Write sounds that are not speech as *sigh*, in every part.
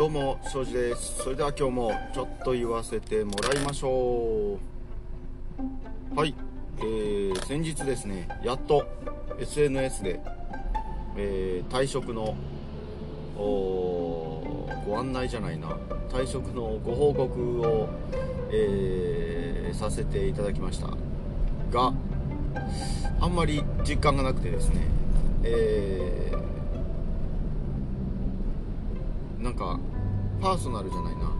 どうも庄司です。それでは今日もちょっと言わせてもらいましょう。はい。えー、先日ですねやっと SNS で、えー、退職のご案内じゃないな。退職のご報告を、えー、させていただきました。があんまり実感がなくてですね。えー、なんかパーソナルじゃないな。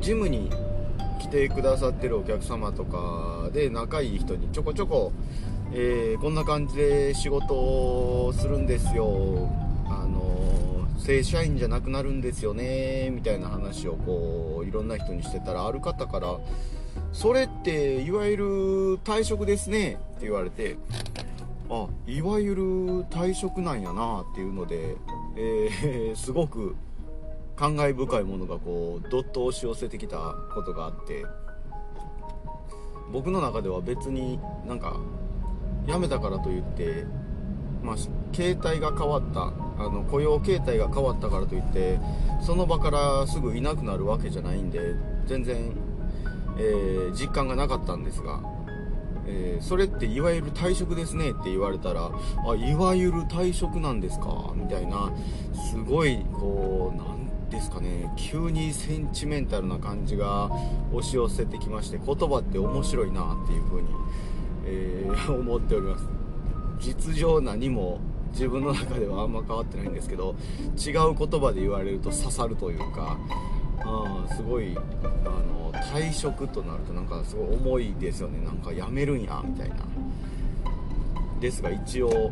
ジムに来てくださってるお客様とかで仲いい人にちょこちょこ、えー、こんな感じで仕事をするんですよ。あの正社員じゃなくなるんですよねみたいな話をこういろんな人にしてたらある方から「それっていわゆる退職ですね」って言われてあいわゆる退職なんやなっていうので、えー、すごく感慨深いものがこうどっと押し寄せてきたことがあって僕の中では別になんか辞めたからといってまあ、携帯が変わったあの雇用形態が変わったからといってその場からすぐいなくなるわけじゃないんで全然、えー、実感がなかったんですがえー、それっていわゆる退職ですねって言われたらあいわゆる退職なんですかみたいなすごいこうなんですかね。急にセンチメンタルな感じが押し寄せてきまして言葉って面白いなっていう風に、えー、*laughs* 思っております。実情何も自分の中ではあんま変わってないんですけど違う言葉で言われると刺さるというかあすごいあの退職となるとなんかすごい重いですよね。なんか辞めるんやみたいな。ですが一応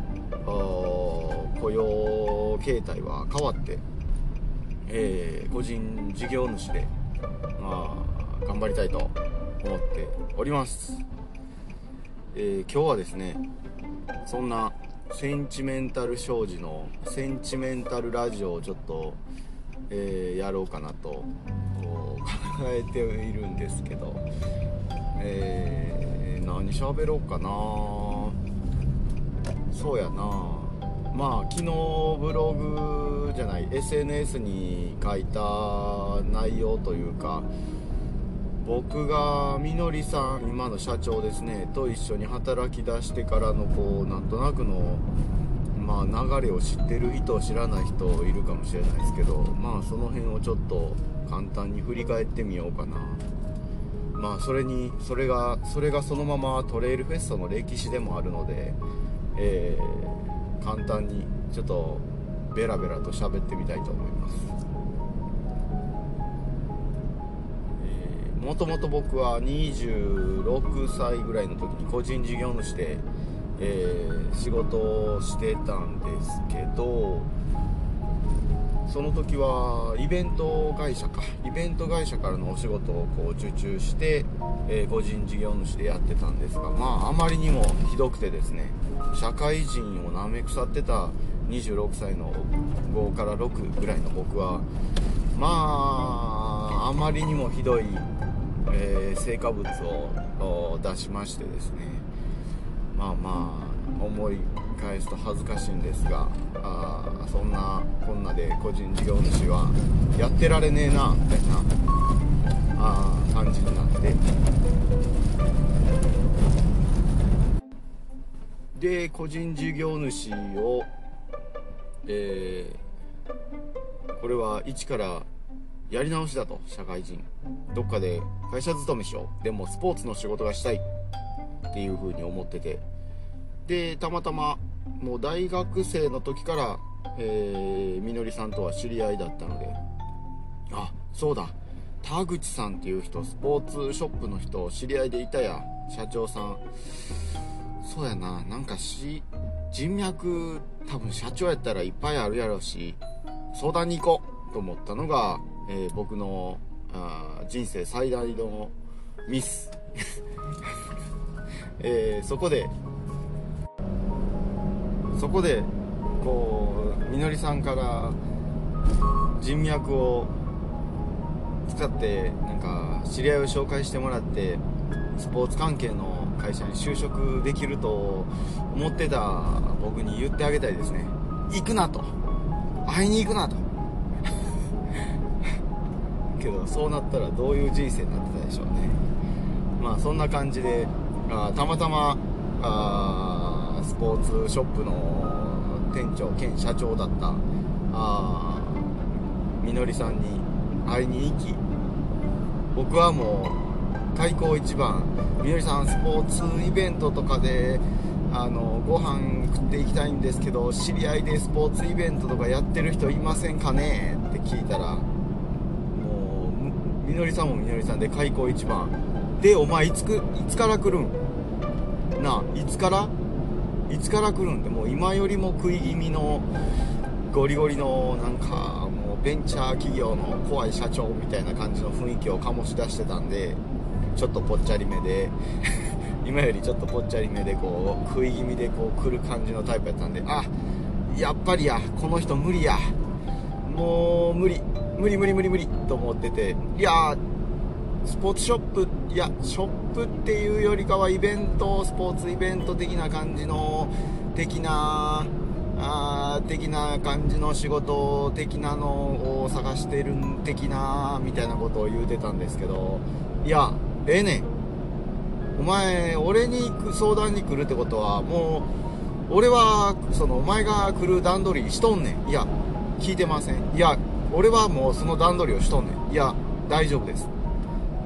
雇用形態は変わって、えー、個人事業主で、まあ、頑張りたいと思っております、えー、今日はですねそんなセンチメンタル商事のセンチメンタルラジオをちょっとえー、やろうかなと考えているんですけど、えー、何喋ろうかな。そうやな。まあ昨日ブログじゃない SNS に書いた内容というか僕がみのりさん今の社長ですねと一緒に働き出してからのこうなんとなくのまあ、流れを知ってる意図を知らない人いるかもしれないですけどまあその辺をちょっと簡単に振り返ってみようかな。まあそれにそれがそれがそのままトレイルフェストの歴史でもあるので、えー、簡単にちょっとベラベラと喋ってみたいと思います。もともと僕は26歳ぐらいの時に個人事業主でえー、仕事をしてたんですけどその時はイベント会社か。イベント会社からのお仕事をこう受注して、えー、個人事業主でやってたんですがまああまりにもひどくてですね社会人をなめ腐ってた26歳の5から6ぐらいの僕はまああまりにもひどい、えー、成果物を出しましてですね。まあまあ思い返すと恥ずかしいんですがあそんなこんなで個人事業主はやってられねえなみたいなあ感じになって。で個人事業主をえー、これは一からやり直しだと社会人。どっかで会社勤めしよう。でもスポーツの仕事がしたいっていう風に思ってて。でたまたまもう大学生の時からえー、みのりさんとは知り合いだったので。あそうだ。田口さんっていう人スポーツショップの人知り合いでいたや。社長さん。そうやな。なんかし人脈多分社長やったらいっぱいあるやろうし相談に行こうと思ったのが、えー、僕のあ人生最大のミス。*laughs* えー、そこでそこでこうみのりさんから人脈を使ってなんか知り合いを紹介してもらってスポーツ関係の会社に就職できると思ってた僕に言ってあげたいですね。行くなと。会いに行くなと。*laughs* けどそうなったらどういう人生になってたでしょうね。まあそんな感じであたまたまあスポーツショップの店長兼社長だったあみのりさんに会いに行き僕はもう開口一番。みのりさんスポーツイベントとかであのご飯食っていきたいんですけど知り合いでスポーツイベントとかやってる人いませんかね？って聞いたらもうみのりさんもみのりさんで開口一番。でお前いつくいつから来るん？ないつから？いつから来るんでもう今よりも食い気味のゴリゴリのなんかもうベンチャー企業の怖い社長みたいな感じの雰囲気を醸し出してたんで。ちょっとぽっちゃりめで *laughs* 今よりちょっとぽっちゃりめでこう食い気味でこう来る感じのタイプやったんであやっぱりやこの人無理や。もう無理。無理無理無理無理と思ってていやスポーツショップいやショップっていうよりかはイベントスポーツイベント的な感じの的なあ的な感じの仕事的なのを探してる的なみたいなことを言うてたんですけどいやええねん。お前俺に相談に来るってことはもう俺はそのお前が来る段取りしとんねん。いや聞いてません。いや俺はもうその段取りをしとんねん。いや大丈夫です。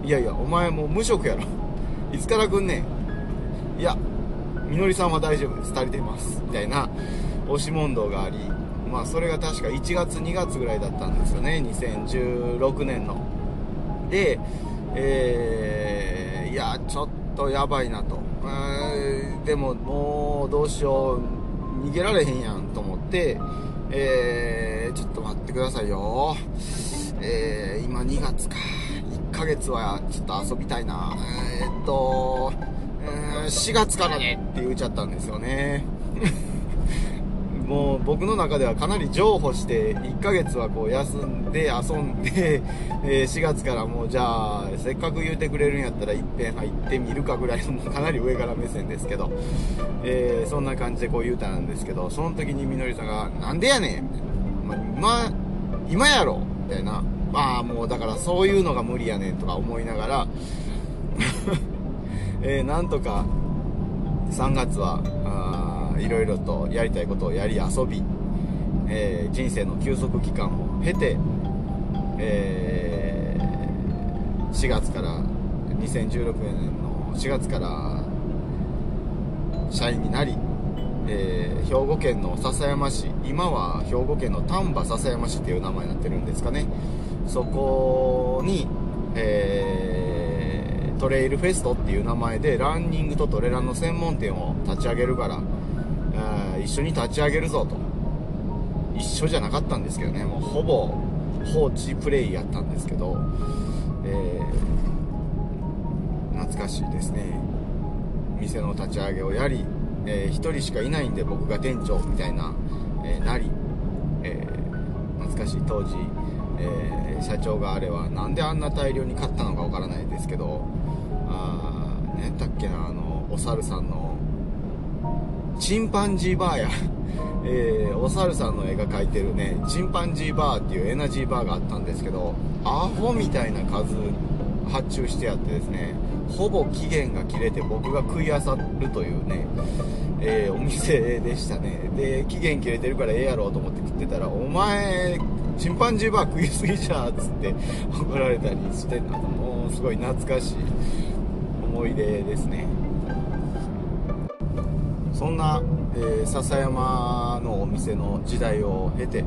いやいやお前もう無職やろ。*laughs* いつから来んねん。いやみのりさんは大丈夫です。足りてます。みたいな押し問答がありまあそれが確か1月2月ぐらいだったんですよね。2016年の。でえー、いやちょっとやばいなと、えー、でももうどうしよう。逃げられへんやんと思ってえー、ちょっと待ってくださいよ。えー、今2月か。1ヶ月はちょっと遊びたいな。えー、っと、えー、4月からねって言っちゃったんですよね。もう僕の中ではかなり譲歩して1ヶ月はこう休んで遊んで、*laughs* え4月からもうじゃあせっかく言うてくれるんやったらいっぺん入ってみるかぐらいのかなり上から目線ですけど、えー、そんな感じでこう言うたんですけどその時にみのりさんが「なんでやねん」「ま、今今やろ」みたいな。まあもうだからそういうのが無理やねんとか思いながら *laughs* えー、なんとか3月はいろいろとやりたいことをやり遊び、えー、人生の休息期間を経て、えー、4月から2016年の4月から社員になり、えー、兵庫県の篠山市今は兵庫県の丹波篠山市っていう名前になってるんですかね。そこに、えー、トレイルフェストっていう名前でランニングとトレランの専門店を立ち上げるから一緒に立ち上げるぞと。一緒じゃなかったんですけどね。もうほぼ放置プレイやったんですけど、えー、懐かしいですね。店の立ち上げをやり、えー、1人しかいないんで僕が店長みたいな、えー、なり、え懐かしい。当時、え社長があれはなんであんな大量に買ったのかわからないですけど。あ何やったっけなあのお猿さんのチンパンジーバーや、*laughs* えー、お猿さんの絵が描いてるね、チンパンジーバーっていうエナジーバーがあったんですけど、アホみたいな数発注してあってですね、ほぼ期限が切れて僕が食いあさるというね、えー、お店でしたね。で、期限切れてるからええやろうと思って食ってたら、お前、チンパンジーバー食いすぎじゃんっつって *laughs* 怒られたりしてんのもうすごい懐かしい思い出ですね。そんな、えー、笹山のお店の時代を経て、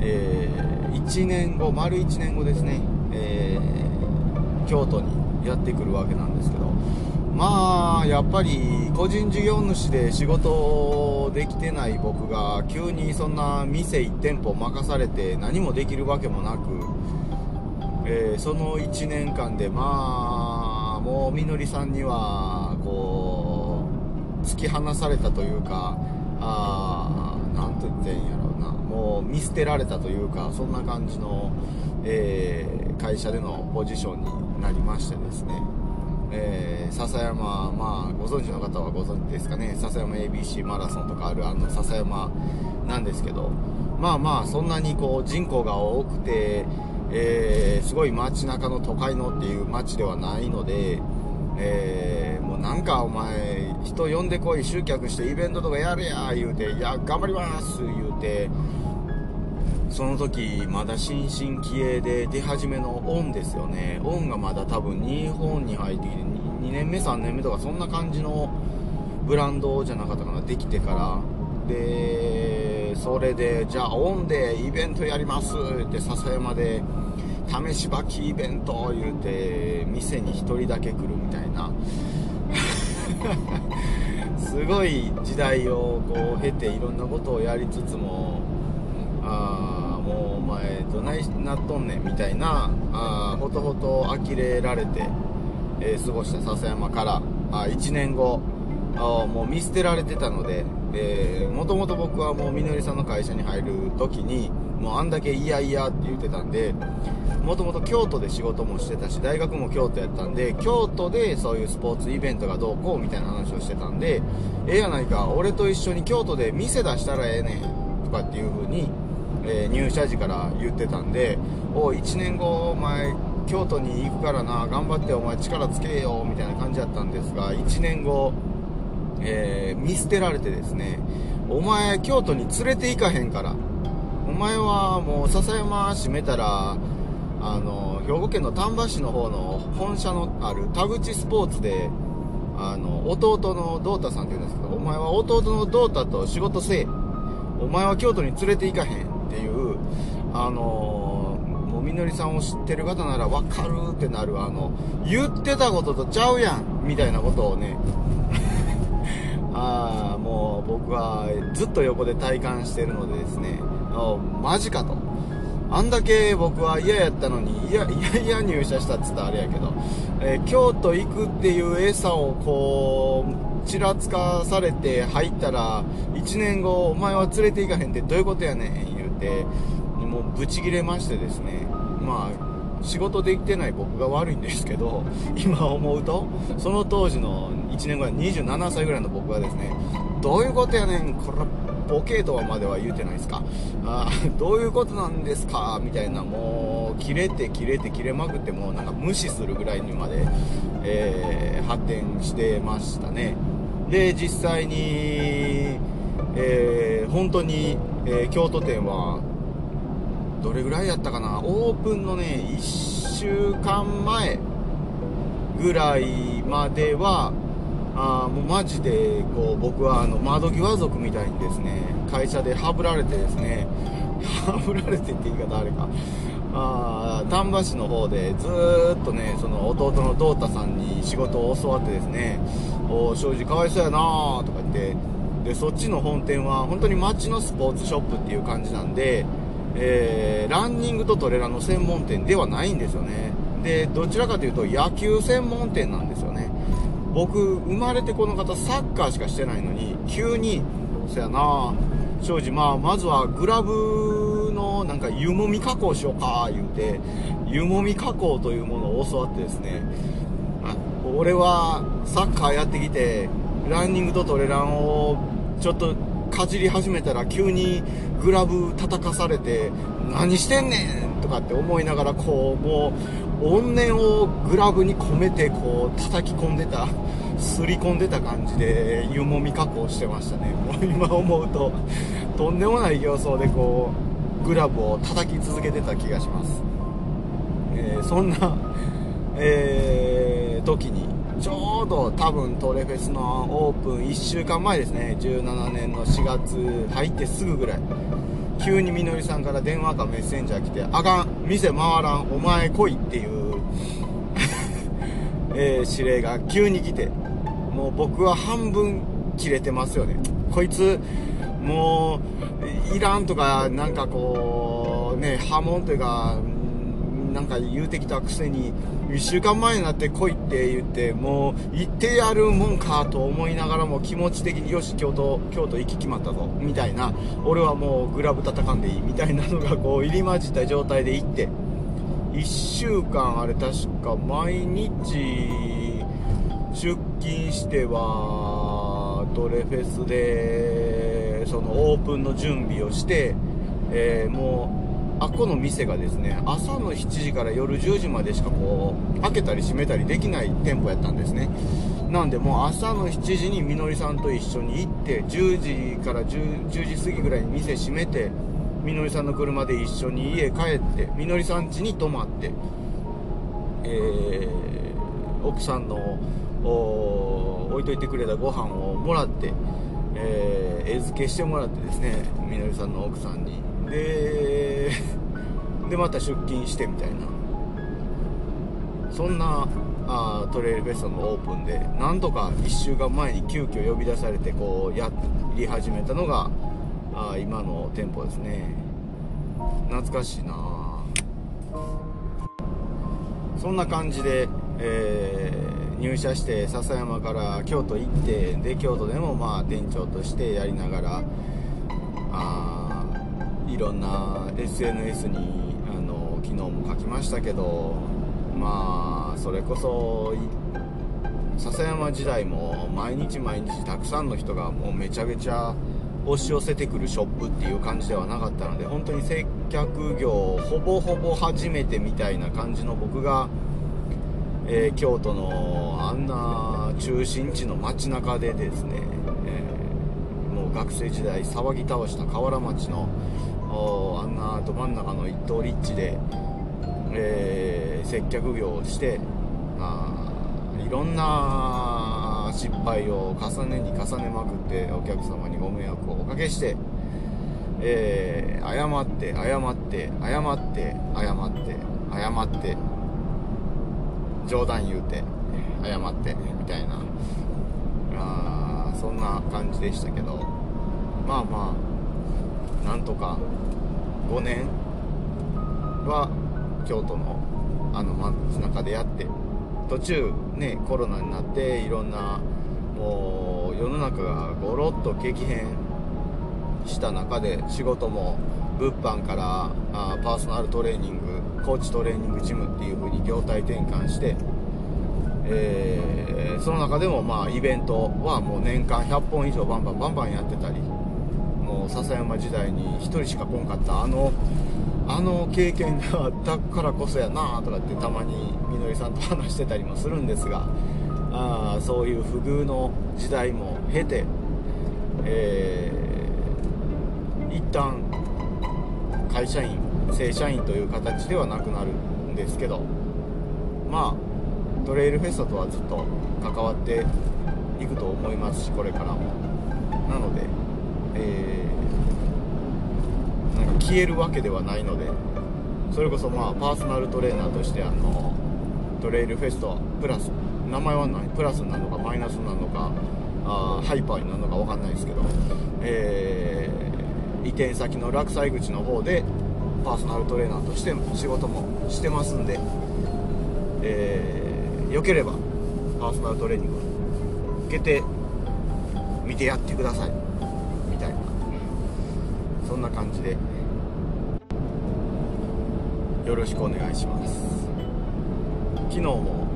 えー、1年後丸1年後ですね、えー、京都にやってくるわけなんですけどまあやっぱり個人事業主で仕事できてない僕が急にそんな店1店舗任されて何もできるわけもなく、えー、その1年間でまあもうみのりさんには突き放されたというかあ何と言ってんやろうな。もう見捨てられたというかそんな感じの、えー、会社でのポジションになりましてですね。えー、笹山、まあ、ご存知の方はご存知ですかね、笹山 ABC マラソンとかあるあの笹山なんですけど、まあまあ、そんなにこう人口が多くて、えー、すごい街中の都会のっていう街ではないので、えー、もうなんかお前人呼んでこい集客してイベントとかやれや言うていや頑張ります言うてその時まだ新進気鋭で出始めのオンですよね。オンがまだ多分日本に入ってきて 2, 2年目3年目とかそんな感じのブランドじゃなかったかなできてから。でそれでじゃあオンでイベントやりますって笹山で試し履きイベント言うて店に1人だけ来るみたいな。*laughs* すごい時代をこう経ていろんなことをやりつつもああもうお前どないなっとんねんみたいなあほとほと呆れられて、えー、過ごした笹山からあ1年後あもう見捨てられてたのでもともと僕はもうみのりさんの会社に入る時にもうあんだけいやいやって言ってたんでもともと京都で仕事もしてたし大学も京都やったんで京都でそういうスポーツイベントがどうこうみたいな話をしてたんでええやないか俺と一緒に京都で店出したらええねんとかっていう風に、えー、入社時から言ってたんでお1年後お前京都に行くからな頑張ってお前力つけよみたいな感じだったんですが1年後えー、見捨てられてですね、お前京都に連れて行かへんから、前はもう笹山閉めたら、あの、兵庫県の丹波市の方の本社のある田口スポーツで、あの、弟の道太さんって言うんですけど、お前は弟の道太と仕事せえ。お前は京都に連れて行かへんっていう、あのもうみのりさんを知ってる方ならわかるってなる、あの、言ってたこととちゃうやんみたいなことをね、*laughs* あもう僕はずっと横で体感してるのでですねマジかと。あんだけ僕は嫌やったのにいやいやいや入社したっつったらあれやけど、えー、京都行くっていう餌をこうちらつかされて入ったら1年後お前は連れて行かへんってどういうことやねん言うてもうブチギレましてですね。まあ仕事できてない僕が悪いんですけど *laughs* 今思うとその当時の1年後27歳ぐらいの僕はですねどういうことやねんこれボケとはまでは言うてないですか。あ *laughs* どういうことなんですか？みたいなもう切れて切れて切れまくってもうなんか無視するぐらいにまで、えー、発展してましたね。で実際に、えー、本当に、えー、京都店はどれぐらいやったかな？オープンのね1週間前ぐらいまではあもうマジでこう僕はあの窓際族みたいにですね会社でハブられてですね *laughs* ハブられてって言い方あれかあ丹波市の方でずっとねその弟の道太さんに仕事を教わってですねお庄司かわいそうやなとか言ってでそっちの本店は本当に街のスポーツショップっていう感じなんでえー、ランニングとトレーランの専門店ではないんですよね。で、どちらかというと野球専門店なんですよね。僕、生まれてこの方サッカーしかしてないのに、急に、そやな庄司、まあ、まずはグラブのなんか湯もみ加工しようか、言うて、湯もみ加工というものを教わってですね、俺はサッカーやってきて、ランニングとトレランをちょっとかじり始めたら急にグラブ叩かされて何してんねんとかって思いながらこうもう怨念をグラブに込めてこう叩き込んでたすり込んでた感じで湯もみ加工してましたね。もう今思うととんでもない形相でこうグラブを叩き続けてた気がします、えー、そんな、えー、時にちょうど多分トレフェスのオープン1週間前ですね。17年の4月入ってすぐぐらい。急にみのりさんから電話かメッセンジャー来て「あかん店回らんお前来い」っていう *laughs* えー、指令が急に来てもう僕は半分切れてますよね。こいつもういらんとかなんかこうね波紋というかなんか言うてきたくせに1週間前になって来いって言ってもう行ってやるもんかと思いながらも気持ち的によし京都京都行き決まったぞみたいな俺はもうグラブ叩かんでいいみたいなのがこう入り混じった状態で行って。1週間あれ確か毎日出勤してはドレフェスでそのオープンの準備をして、えー、もうあこの店がですね朝の7時から夜10時までしかこう開けたり閉めたりできない店舗やったんですね。なんでもう朝の7時にみのりさんと一緒に行って10時から 10, 10時過ぎぐらいに店閉めてみのりさんの車で一緒に家帰ってみのりさん家に泊まってえー、奥さんの置いといてくれたご飯をもらって、えー、餌付けしてもらってですねみのりさんの奥さんにででまた出勤してみたいな。そんなあトレイルフェストのオープンでなんとか1週間前に急遽呼び出されてこうやり始めたのがあ今の店舗ですね。懐かしいな。そんな感じで、えー、入社して笹山から京都行ってで京都でもまあ店長としてやりながらあいろんな SNS にあの昨日も書きましたけどまあそれこそ笹山時代も毎日毎日たくさんの人がもうめちゃめちゃ押し寄せてくるショップっていう感じではなかったので本当に接客業ほぼほぼ初めてみたいな感じの僕が、えー、京都のあんな中心地の街中でですね、えー、もう学生時代騒ぎ倒した河原町のあんなど真ん中の一等立地で、えー、接客業をして、あ、いろんな失敗を重ねに重ねまくってお客様にご迷惑をおかけして、えー、謝って謝って謝って謝って謝って冗談言うて謝ってみたいなあそんな感じでしたけどまあまあなんとか5年は京都のあの街中でやって途中ねコロナになっていろんなもう世の中がゴロッと激変した中で仕事も物販からあパーソナルトレーニングコーチトレーニングジムっていう風に業態転換して、えー、その中でもまあイベントはもう年間100本以上バンバンバンバンやってたりもう笹山時代に1人しか来んかったあのあの経験があったからこそやなとかってたまにみのりさんと話してたりもするんですがあそういう不遇の時代も経て、えー、一旦会社員正社員という形ではなくなるんですけどまあトレイルフェスタとはずっと関わっていくと思いますしこれからも。なので、えー、消えるわけではないのでそれこそまあパーソナルトレーナーとしてあのトレイルフェストプラス名前は何プラスなのかマイナスなのかあハイパーになるのか分かんないですけど、えー、移転先の落西口の方でパーソナルトレーナーとして仕事もしてますんで、えー、よければパーソナルトレーニング受けて見てやってくださいみたいなそんな感じでよろしくお願いします。昨日も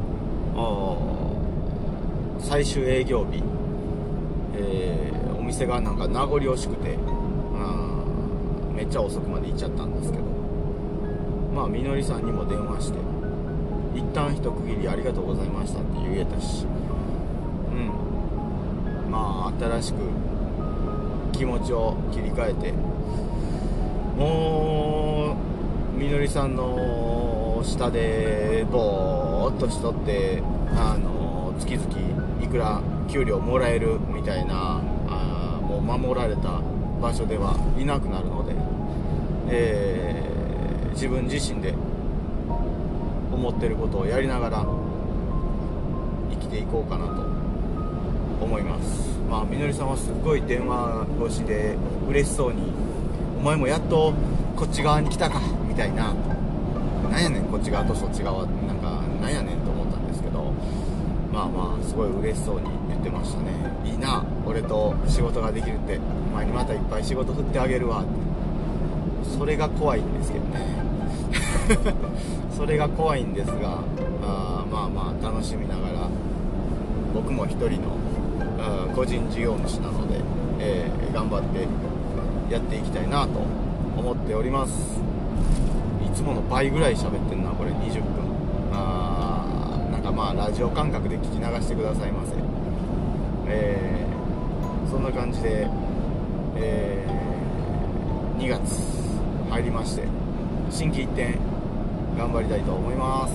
最終営業日、えー、お店がなんか名残惜しくてめっちゃ遅くまで行っちゃったんですけどまあみのりさんにも電話して一旦一区切りありがとうございましたって言えたしうん。まあ新しく気持ちを切り替えてもうみのりさんの下でぼーっとしとってあの月々いくら給料もらえるみたいなあもう守られた場所ではいなくなるので、えー、自分自身で思ってることをやりながら生きていこうかなと思います。まあみのりさんはすっごい電話越しで嬉しそうに「お前もやっとこっち側に来たか」みたいな「なんやねんこっち側とそっち側」なんか「なんやねん」と思ったんですけど。まあまあすごい嬉しそうに言ってましたね。いいな俺と仕事ができるって。お前にまたいっぱい仕事振ってあげるわ。ってそれが怖いんですけどね。*laughs* それが怖いんですがあまあまあ楽しみながら僕も一人の個人事業主なので、えー、頑張ってやっていきたいなと思っております。つもの倍ぐらい喋ってんなこれ。20分。あーなんかまあラジオ感覚で聞き流してくださいませ。えー、そんな感じでえー、2月入りまして心機一転頑張りたいと思います。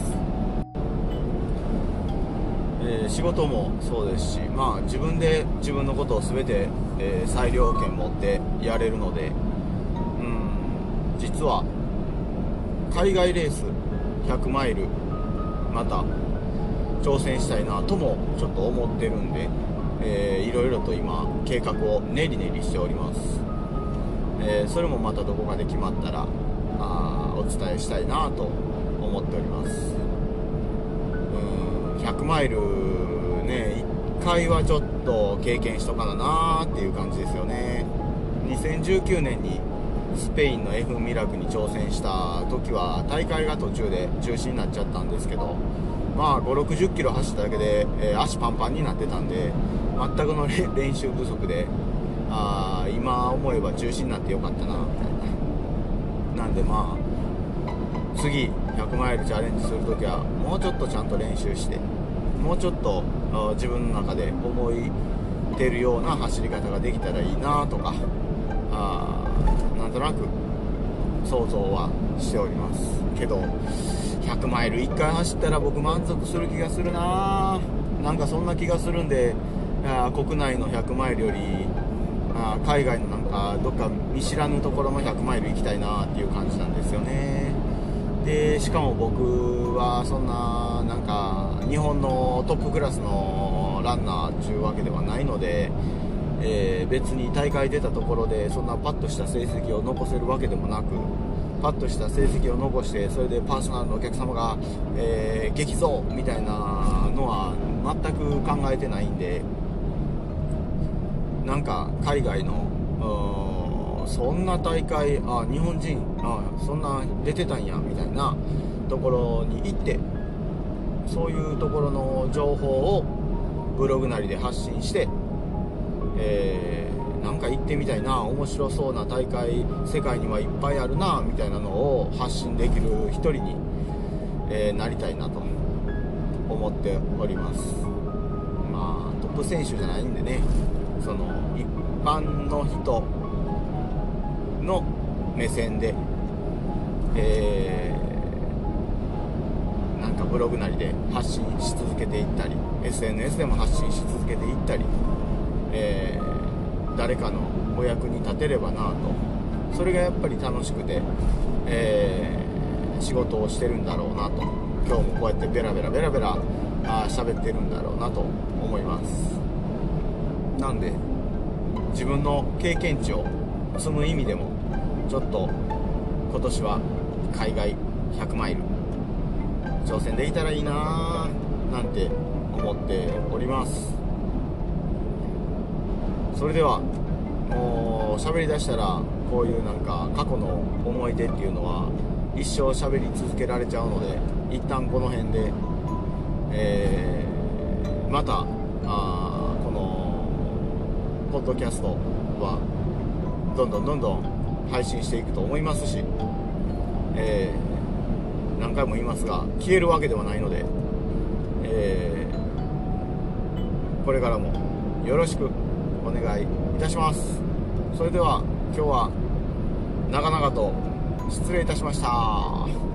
えー仕事もそうですし、まあ、自分で自分のことを全て、えー裁量権持ってやれるので、うん、実は海外レース100マイルまた挑戦したいなともちょっと思ってるんで、えーいろいろと今計画を練り練りしております、えーそれもまたどこかで決まったらあーお伝えしたいなと思っております。うん100マイルね1回はちょっと経験しとかななっていう感じですよね。2019年にスペインの F ミラクに挑戦した時は大会が途中で中止になっちゃったんですけどまあ5 6 0キロ走っただけで、えー足パンパンになってたんで全くの *laughs* 練習不足であ今思えば中止になってよかったなみたいななんでまあ次100マイルチャレンジするときはもうちょっとちゃんと練習してもうちょっと自分の中で思いてるような走り方ができたらいいなとかあなんとなく想像はしておりますけど100マイル1回走ったら僕満足する気がするななんかそんな気がするんであ国内の100マイルよりあ海外のなんかどっか見知らぬところの100マイル行きたいなっていう感じなんですよね。でしかも僕はそんななんか日本のトップクラスのランナーというわけではないので、えー別に大会出たところでそんなパッとした成績を残せるわけでもなくパッとした成績を残してそれでパーソナルのお客様が、えー激増みたいなのは全く考えてないんでなんか海外のそんな大会あ日本人あそんな出てたんやみたいなところに行ってそういうところの情報をブログなりで発信して、えーなんか行ってみたいな面白そうな大会世界にはいっぱいあるなみたいなのを発信できる一人に、えーなりたいなと思っております。まあトップ選手じゃないんでねその一般の人の目線で、えーなんかブログなりで発信し続けていったり SNS でも発信し続けていったり、えー誰かのお役に立てればなと。それがやっぱり楽しくて、えー仕事をしてるんだろうなと。今日もこうやってベラベラベラベラあ喋ってるんだろうなと思います。なんで自分の経験値を積む意味でもちょっと今年は海外100マイル挑戦できたらいいなぁなんて思っております。それではもう喋りだしたらこういうなんか過去の思い出っていうのは一生喋り続けられちゃうので一旦この辺で、えーまたあこのポッドキャストはどんどんどんどん配信していくと思いますし、えー何回も言いますが消えるわけではないので、えーこれからもよろしくお願いいたします。それでは今日は長々と失礼いたしました。